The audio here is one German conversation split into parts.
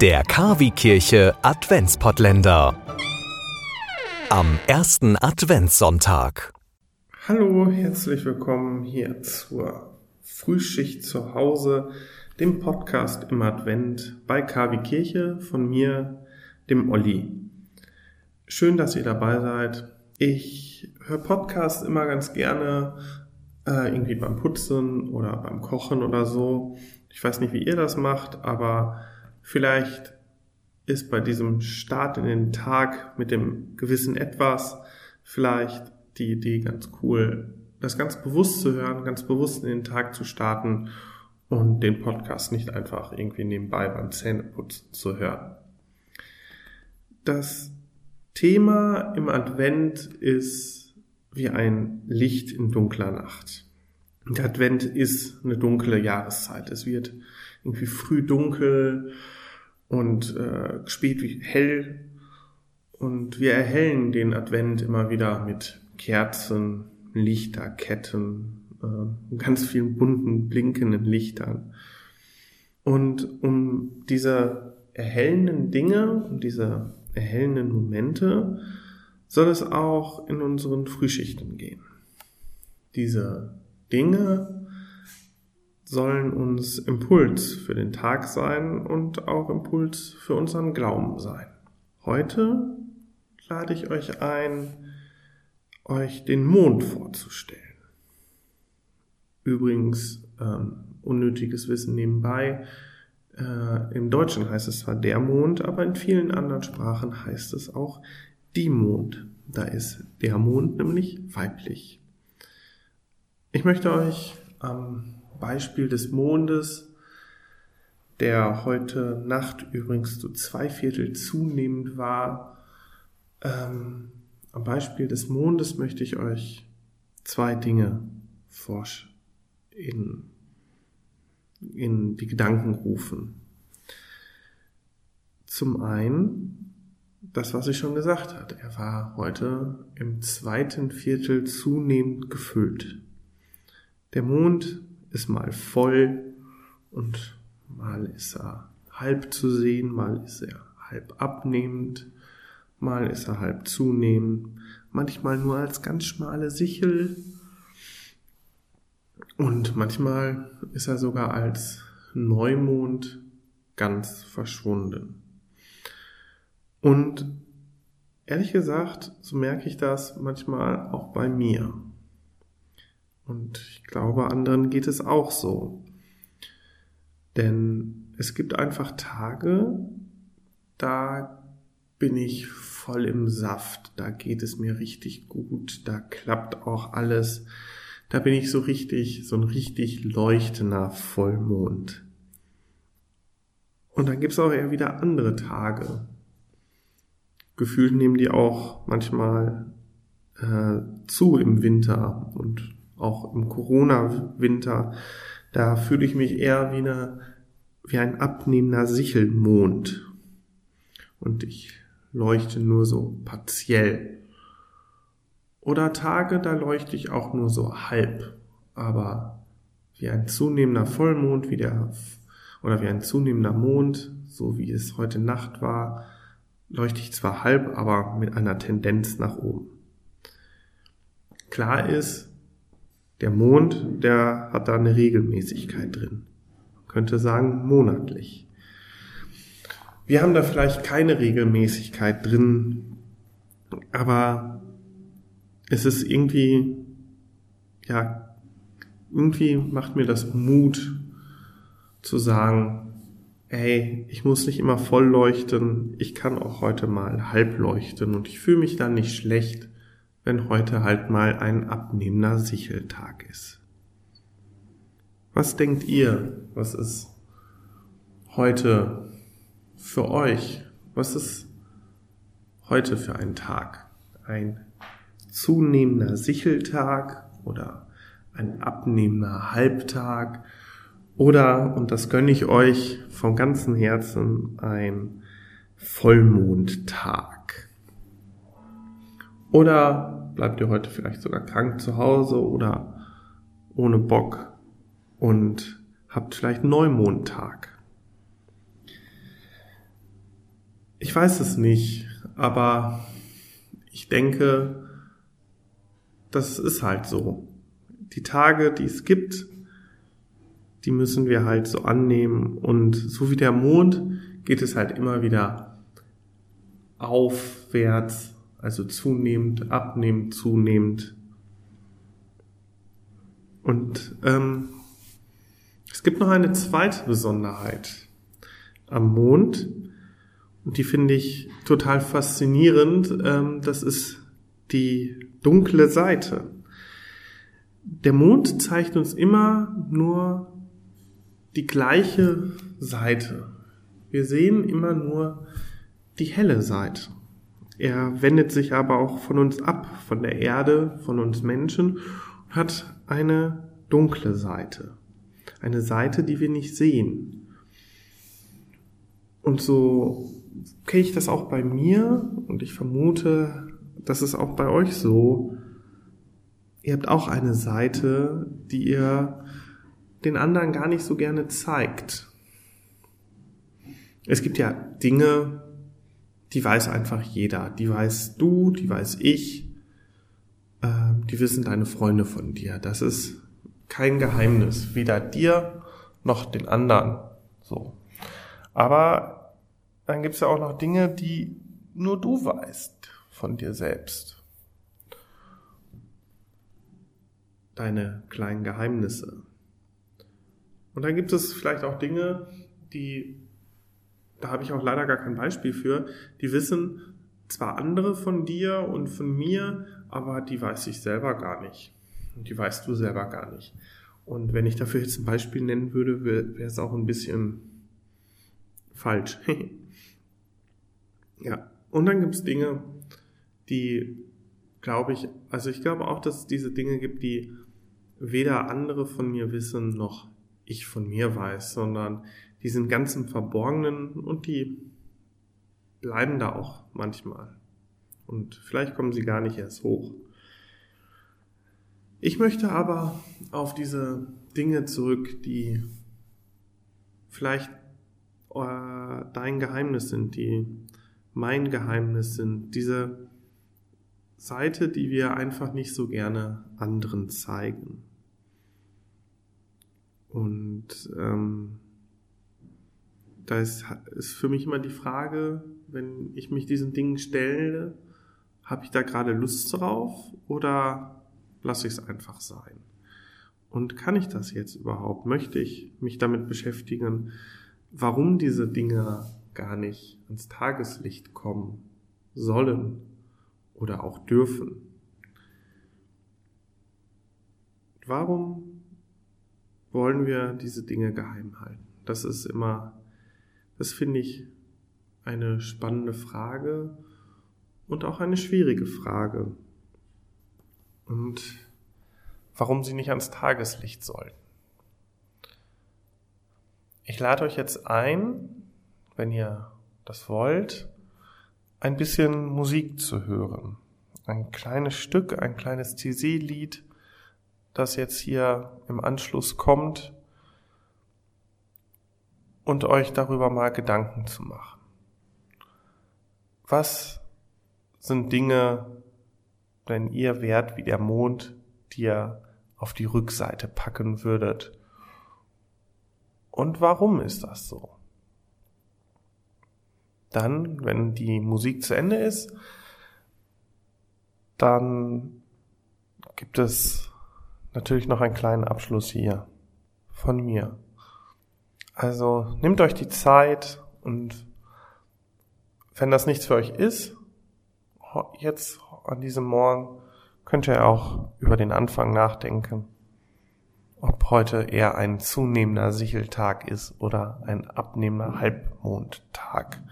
Der Kavi-Kirche Adventspottländer. Am ersten Adventssonntag. Hallo, herzlich willkommen hier zur Frühschicht zu Hause, dem Podcast im Advent bei Kavi Kirche von mir, dem Olli. Schön, dass ihr dabei seid. Ich höre Podcasts immer ganz gerne, äh, irgendwie beim Putzen oder beim Kochen oder so. Ich weiß nicht, wie ihr das macht, aber vielleicht ist bei diesem Start in den Tag mit dem gewissen Etwas vielleicht die Idee ganz cool, das ganz bewusst zu hören, ganz bewusst in den Tag zu starten und den Podcast nicht einfach irgendwie nebenbei beim Zähneputzen zu hören. Das Thema im Advent ist wie ein Licht in dunkler Nacht. Der Advent ist eine dunkle Jahreszeit. Es wird irgendwie früh dunkel und äh, spät wie hell. Und wir erhellen den Advent immer wieder mit Kerzen, Lichterketten, äh, ganz vielen bunten, blinkenden Lichtern. Und um diese erhellenden Dinge, um diese erhellenden Momente, soll es auch in unseren Frühschichten gehen. Diese Dinge sollen uns Impuls für den Tag sein und auch Impuls für unseren Glauben sein. Heute lade ich euch ein, euch den Mond vorzustellen. Übrigens, ähm, unnötiges Wissen nebenbei, äh, Im Deutschen heißt es zwar der Mond, aber in vielen anderen Sprachen heißt es auch die Mond. Da ist der Mond nämlich weiblich. Ich möchte euch am Beispiel des Mondes, der heute Nacht übrigens zu zwei Viertel zunehmend war, ähm, am Beispiel des Mondes möchte ich euch zwei Dinge in, in die Gedanken rufen. Zum einen das, was ich schon gesagt hatte. Er war heute im zweiten Viertel zunehmend gefüllt. Der Mond ist mal voll und mal ist er halb zu sehen, mal ist er halb abnehmend, mal ist er halb zunehmend, manchmal nur als ganz schmale Sichel und manchmal ist er sogar als Neumond ganz verschwunden. Und ehrlich gesagt, so merke ich das manchmal auch bei mir. Und ich glaube, anderen geht es auch so. Denn es gibt einfach Tage, da bin ich voll im Saft, da geht es mir richtig gut, da klappt auch alles, da bin ich so richtig, so ein richtig leuchtender Vollmond. Und dann gibt es auch eher wieder andere Tage. Gefühlt nehmen die auch manchmal äh, zu im Winter und auch im Corona-Winter, da fühle ich mich eher wie, eine, wie ein abnehmender Sichelmond. Und ich leuchte nur so partiell. Oder Tage, da leuchte ich auch nur so halb, aber wie ein zunehmender Vollmond, wie der, oder wie ein zunehmender Mond, so wie es heute Nacht war, leuchte ich zwar halb, aber mit einer Tendenz nach oben. Klar ist, der Mond, der hat da eine Regelmäßigkeit drin. Man könnte sagen monatlich. Wir haben da vielleicht keine Regelmäßigkeit drin, aber es ist irgendwie, ja, irgendwie macht mir das Mut zu sagen, ey, ich muss nicht immer voll leuchten, ich kann auch heute mal halb leuchten und ich fühle mich dann nicht schlecht, wenn heute halt mal ein abnehmender Sicheltag ist. Was denkt ihr, was ist heute für euch? Was ist heute für ein Tag? Ein zunehmender Sicheltag oder ein abnehmender Halbtag oder, und das gönne ich euch vom ganzen Herzen, ein Vollmondtag. Oder bleibt ihr heute vielleicht sogar krank zu Hause oder ohne Bock und habt vielleicht Neumondtag. Ich weiß es nicht, aber ich denke, das ist halt so. Die Tage, die es gibt, die müssen wir halt so annehmen und so wie der Mond geht es halt immer wieder aufwärts, also zunehmend, abnehmend, zunehmend. Und ähm, es gibt noch eine zweite Besonderheit am Mond und die finde ich total faszinierend. Ähm, das ist die dunkle Seite. Der Mond zeigt uns immer nur die gleiche Seite. Wir sehen immer nur die helle Seite. Er wendet sich aber auch von uns ab, von der Erde, von uns Menschen, und hat eine dunkle Seite. Eine Seite, die wir nicht sehen. Und so kenne ich das auch bei mir und ich vermute, das ist auch bei euch so. Ihr habt auch eine Seite, die ihr den anderen gar nicht so gerne zeigt. Es gibt ja Dinge, die weiß einfach jeder. Die weiß du, die weiß ich, äh, die wissen deine Freunde von dir. Das ist kein Geheimnis, weder dir noch den anderen. So. Aber dann gibt es ja auch noch Dinge, die nur du weißt von dir selbst. Deine kleinen Geheimnisse. Und dann gibt es vielleicht auch Dinge, die, da habe ich auch leider gar kein Beispiel für, die wissen zwar andere von dir und von mir, aber die weiß ich selber gar nicht. Und die weißt du selber gar nicht. Und wenn ich dafür jetzt ein Beispiel nennen würde, wäre es auch ein bisschen falsch. ja. Und dann gibt es Dinge, die, glaube ich, also ich glaube auch, dass es diese Dinge gibt, die weder andere von mir wissen, noch ich von mir weiß, sondern die sind ganz im Verborgenen und die bleiben da auch manchmal. Und vielleicht kommen sie gar nicht erst hoch. Ich möchte aber auf diese Dinge zurück, die vielleicht äh, dein Geheimnis sind, die mein Geheimnis sind, diese Seite, die wir einfach nicht so gerne anderen zeigen. Und ähm, da ist, ist für mich immer die Frage, wenn ich mich diesen Dingen stelle, habe ich da gerade Lust drauf oder lasse ich es einfach sein? Und kann ich das jetzt überhaupt? Möchte ich mich damit beschäftigen, warum diese Dinge gar nicht ans Tageslicht kommen sollen oder auch dürfen? Warum wollen wir diese Dinge geheim halten? Das ist immer, das finde ich eine spannende Frage und auch eine schwierige Frage. Und warum sie nicht ans Tageslicht sollten. Ich lade euch jetzt ein, wenn ihr das wollt, ein bisschen Musik zu hören. Ein kleines Stück, ein kleines TC-Lied, das jetzt hier im Anschluss kommt und euch darüber mal Gedanken zu machen. Was sind Dinge, wenn ihr wärt wie der Mond, die ihr auf die Rückseite packen würdet? Und warum ist das so? Dann, wenn die Musik zu Ende ist, dann gibt es natürlich noch einen kleinen Abschluss hier von mir. Also nehmt euch die Zeit und wenn das nichts für euch ist, jetzt an diesem Morgen könnt ihr auch über den Anfang nachdenken, ob heute eher ein zunehmender Sicheltag ist oder ein abnehmender Halbmondtag.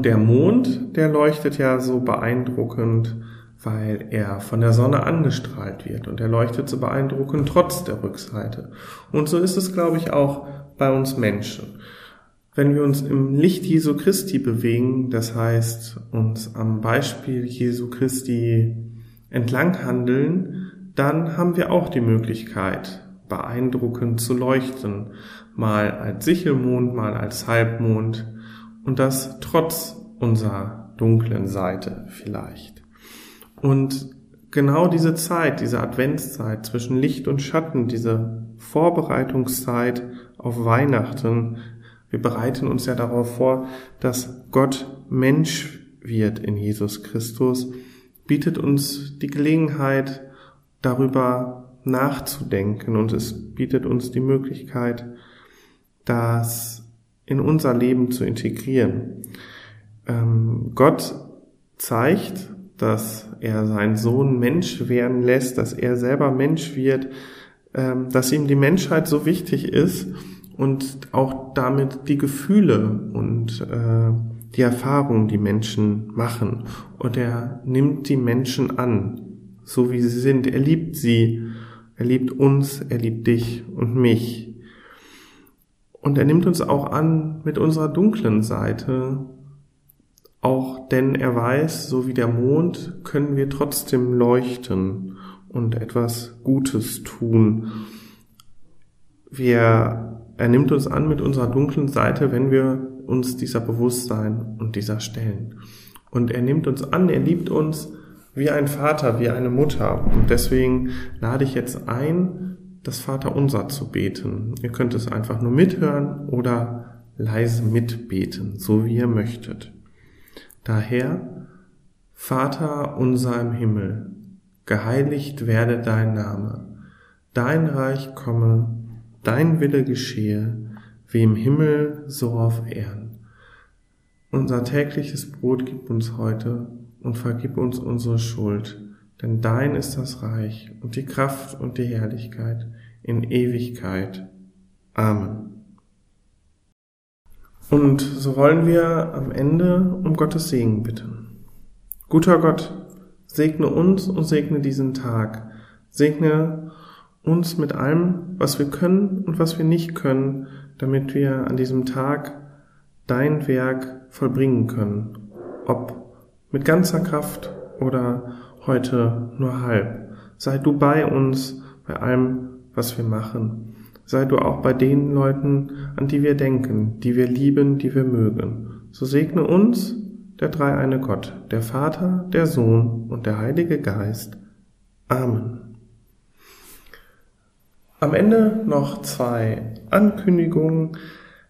Und der Mond, der leuchtet ja so beeindruckend, weil er von der Sonne angestrahlt wird und er leuchtet so beeindruckend trotz der Rückseite. Und so ist es, glaube ich, auch bei uns Menschen. Wenn wir uns im Licht Jesu Christi bewegen, das heißt uns am Beispiel Jesu Christi entlang handeln, dann haben wir auch die Möglichkeit, beeindruckend zu leuchten, mal als Sichelmond, mal als Halbmond und das trotz unserer dunklen Seite vielleicht. Und genau diese Zeit, diese Adventszeit zwischen Licht und Schatten, diese Vorbereitungszeit auf Weihnachten, wir bereiten uns ja darauf vor, dass Gott Mensch wird in Jesus Christus, bietet uns die Gelegenheit, darüber nachzudenken und es bietet uns die Möglichkeit, das in unser Leben zu integrieren. Ähm, Gott zeigt, dass er seinen Sohn Mensch werden lässt, dass er selber Mensch wird, ähm, dass ihm die Menschheit so wichtig ist und auch damit die Gefühle und äh, die Erfahrungen, die Menschen machen. Und er nimmt die Menschen an, so wie sie sind. Er liebt sie, er liebt uns, er liebt dich und mich. Und er nimmt uns auch an mit unserer dunklen Seite, auch denn er weiß, so wie der Mond, können wir trotzdem leuchten und etwas Gutes tun. Wir, er nimmt uns an mit unserer dunklen Seite, wenn wir uns dieser Bewusstsein und dieser stellen. Und er nimmt uns an, er liebt uns wie ein Vater, wie eine Mutter. Und deswegen lade ich jetzt ein, das Vaterunser zu beten. Ihr könnt es einfach nur mithören oder leise mitbeten, so wie ihr möchtet. Daher, Vater unser im Himmel, geheiligt werde dein Name, dein Reich komme, dein Wille geschehe, wie im Himmel so auf Erden. Unser tägliches Brot gib uns heute und vergib uns unsere Schuld, denn dein ist das Reich und die Kraft und die Herrlichkeit in Ewigkeit. Amen. Und so wollen wir am Ende um Gottes Segen bitten. Guter Gott, segne uns und segne diesen Tag. Segne uns mit allem, was wir können und was wir nicht können, damit wir an diesem Tag dein Werk vollbringen können. Ob mit ganzer Kraft oder heute nur halb. Sei du bei uns, bei allem, was wir machen. Sei du auch bei den Leuten, an die wir denken, die wir lieben, die wir mögen. So segne uns der dreieine Gott, der Vater, der Sohn und der Heilige Geist. Amen. Am Ende noch zwei Ankündigungen.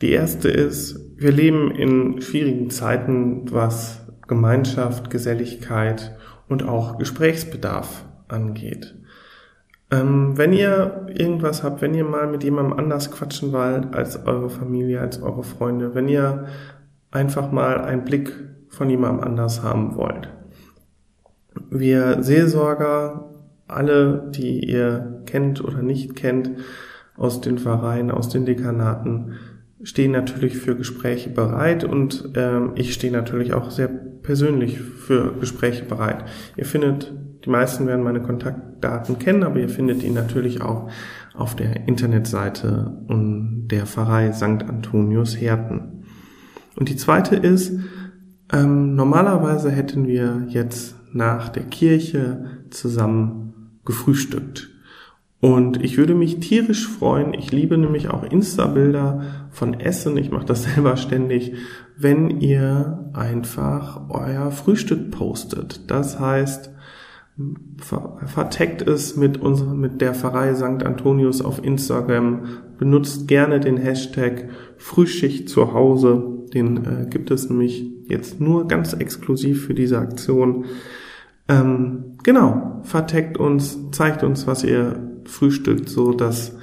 Die erste ist, wir leben in schwierigen Zeiten, was Gemeinschaft, Geselligkeit und auch Gesprächsbedarf angeht. Ähm, wenn ihr irgendwas habt, wenn ihr mal mit jemandem anders quatschen wollt als eure Familie, als eure Freunde, wenn ihr einfach mal einen Blick von jemandem anders haben wollt. Wir Seelsorger, alle, die ihr kennt oder nicht kennt, aus den Vereinen, aus den Dekanaten, stehen natürlich für Gespräche bereit und äh, ich stehe natürlich auch sehr persönlich für Gespräche bereit. Ihr findet, die meisten werden meine Kontaktdaten kennen, aber ihr findet ihn natürlich auch auf der Internetseite und der Pfarrei St. Antonius Herten. Und die zweite ist, ähm, normalerweise hätten wir jetzt nach der Kirche zusammen gefrühstückt. Und ich würde mich tierisch freuen, ich liebe nämlich auch Insta-Bilder von Essen, ich mache das selber ständig, wenn ihr einfach euer Frühstück postet. Das heißt, verteckt es mit, unserer, mit der Pfarrei St. Antonius auf Instagram, benutzt gerne den Hashtag Frühschicht zu Hause, den äh, gibt es nämlich jetzt nur ganz exklusiv für diese Aktion. Ähm, genau, verteckt uns, zeigt uns, was ihr frühstückt, so dass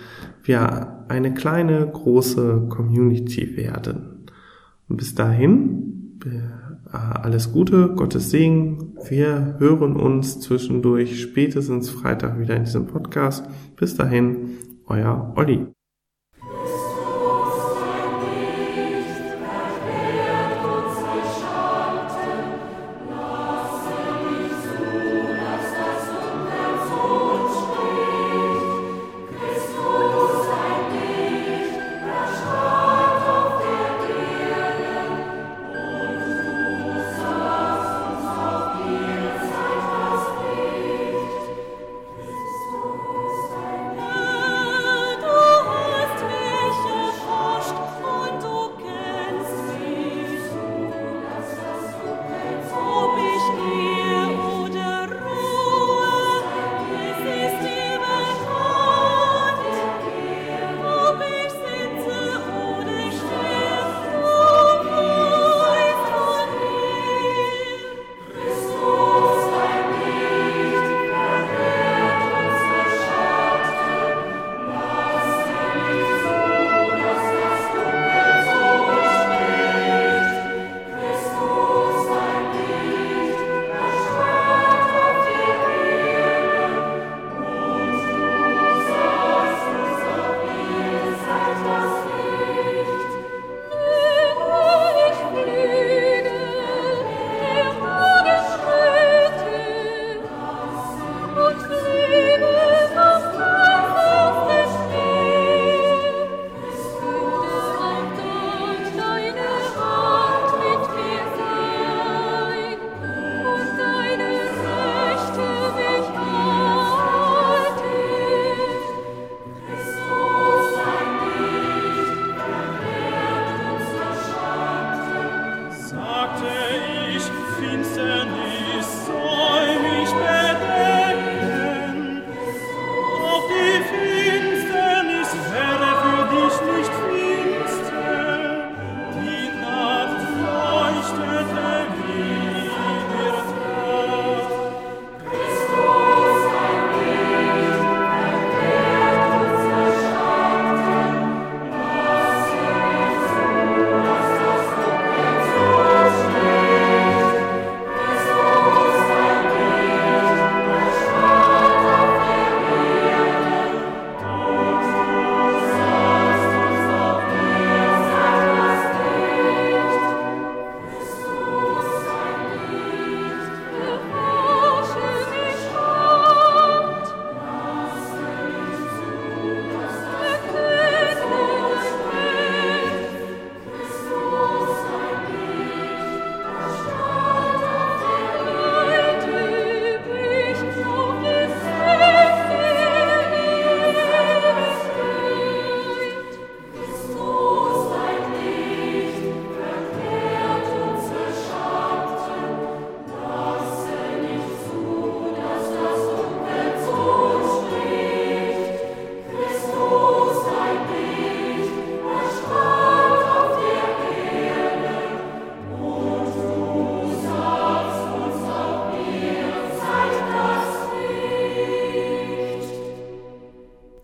wir eine kleine, große Community werden. Und bis dahin, äh, alles Gute, Gottes Segen. Wir hören uns zwischendurch spätestens Freitag wieder in diesem Podcast. Bis dahin, euer Olli.